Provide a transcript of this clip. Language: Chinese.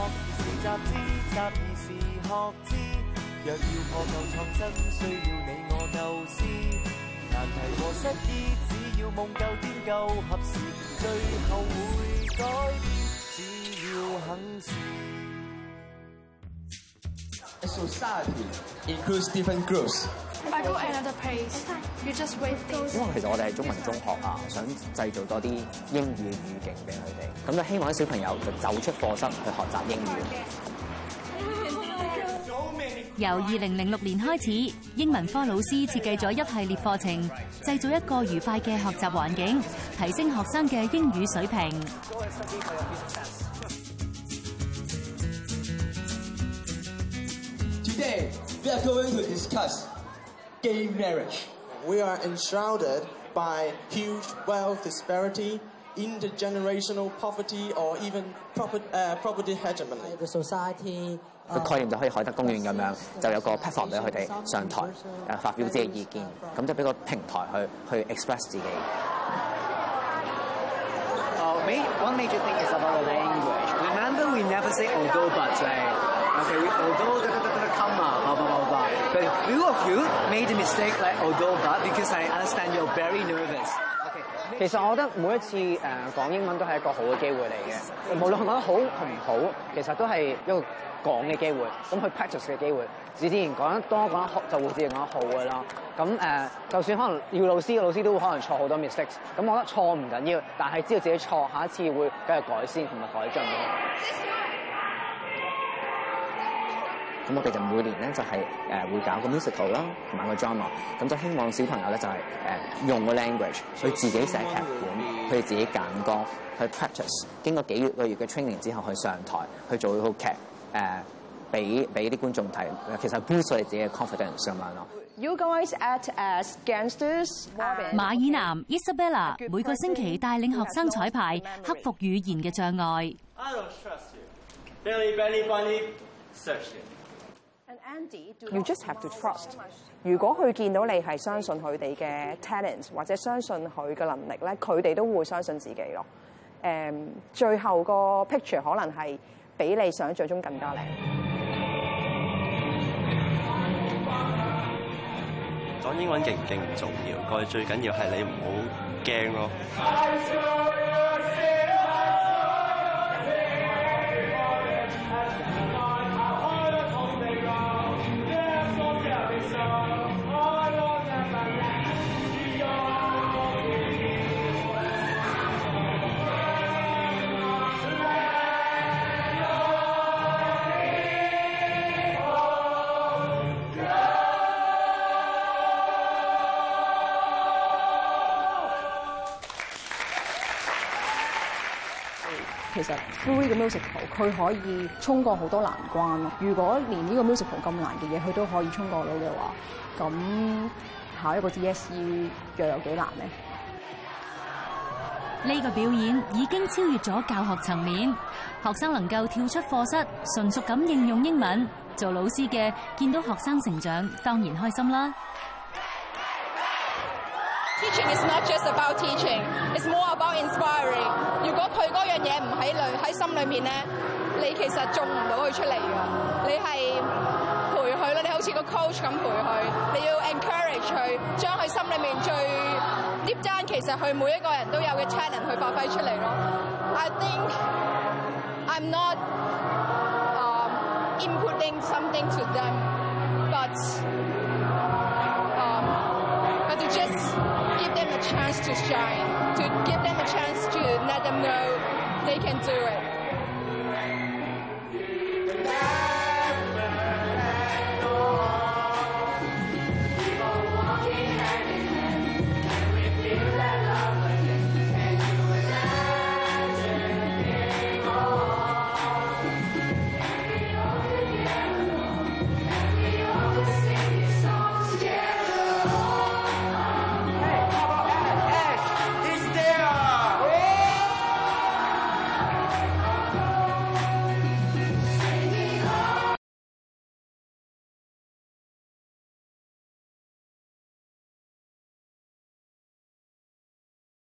学而是集资，而是学资。若要破旧创新，需要你我构思。难题和失意，只要梦够癫够合时，最后会改变。只要肯试。Society includes different groups. 因為其實我哋係中文中學啊，想製造多啲英語語境俾佢哋，咁就希望啲小朋友就走出課室去學習英語。由二零零六年開始，英文科老師設計咗一系列課程，製造一個愉快嘅學習環境，提升學生嘅英語水平。Today we are going to discuss. gay marriage. We are enshrouded by huge wealth disparity, intergenerational poverty, or even property, uh, property hegemony. The society 個概念就可以海德公園咁樣，就有個 uh, platform 俾佢哋上台誒發表自己意見，咁就俾個平台去去 express one major thing is about the language. Remember, we never say although but, right? Okay，although the comma，but few of you made a mistake like although that because I understand you're very nervous. Okay，其實我覺得每一次誒講英文都係一個好嘅機會嚟嘅，無論講得好同唔好，其實都係一個講嘅機會，咁去 practice 嘅機會。自然講得多，講得就會自然講得好嘅啦。咁誒，就算可能要老師嘅老師都可能錯好多 mistakes。咁我覺得錯唔緊要，但係知道自己錯，下一次會繼續改先同埋改進。咁我哋就每年咧就係誒會搞個 musical 啦，同埋個 drama。咁就希望小朋友咧就係誒用個 language，以自己寫劇本，佢自己揀歌，去 practice。經過幾個月嘅 training 之後，去上台去做套劇誒，俾俾啲觀眾睇。其實鼓碎自己嘅 confidence 上萬咯。You guys act as gangsters，馬爾南、Isabella 每個星期帶領學生彩排，克服語言嘅障礙。You just have to trust。如果佢見到你係相信佢哋嘅 talent，或者相信佢嘅能力咧，佢哋都會相信自己咯。誒，最後個 p i c t u r e 可能係比你想象中更加靚。講英文勁唔勁唔重要，佢最緊要係你唔好驚咯。其实 Free 嘅 music a l 佢可以冲过好多难关咯。如果连呢个 music a l 咁难嘅嘢佢都可以冲过到嘅话，咁考一个 DSE 又有几难呢？呢个表演已经超越咗教学层面，学生能够跳出课室，纯熟咁应用英文。做老师嘅见到学生成长，当然开心啦。嘢唔喺里，喺心裏面咧，你其實種唔到佢出嚟㗎。你係陪佢咯，你好似個 coach 咁陪佢。你要 encourage 佢，將佢心裏面最 deep down 其實佢每一個人都有嘅 talent 去發揮出嚟咯。I think I'm not um inputting something to them, but but to just give them a chance to shine, to give them a chance to let them know. they can do it.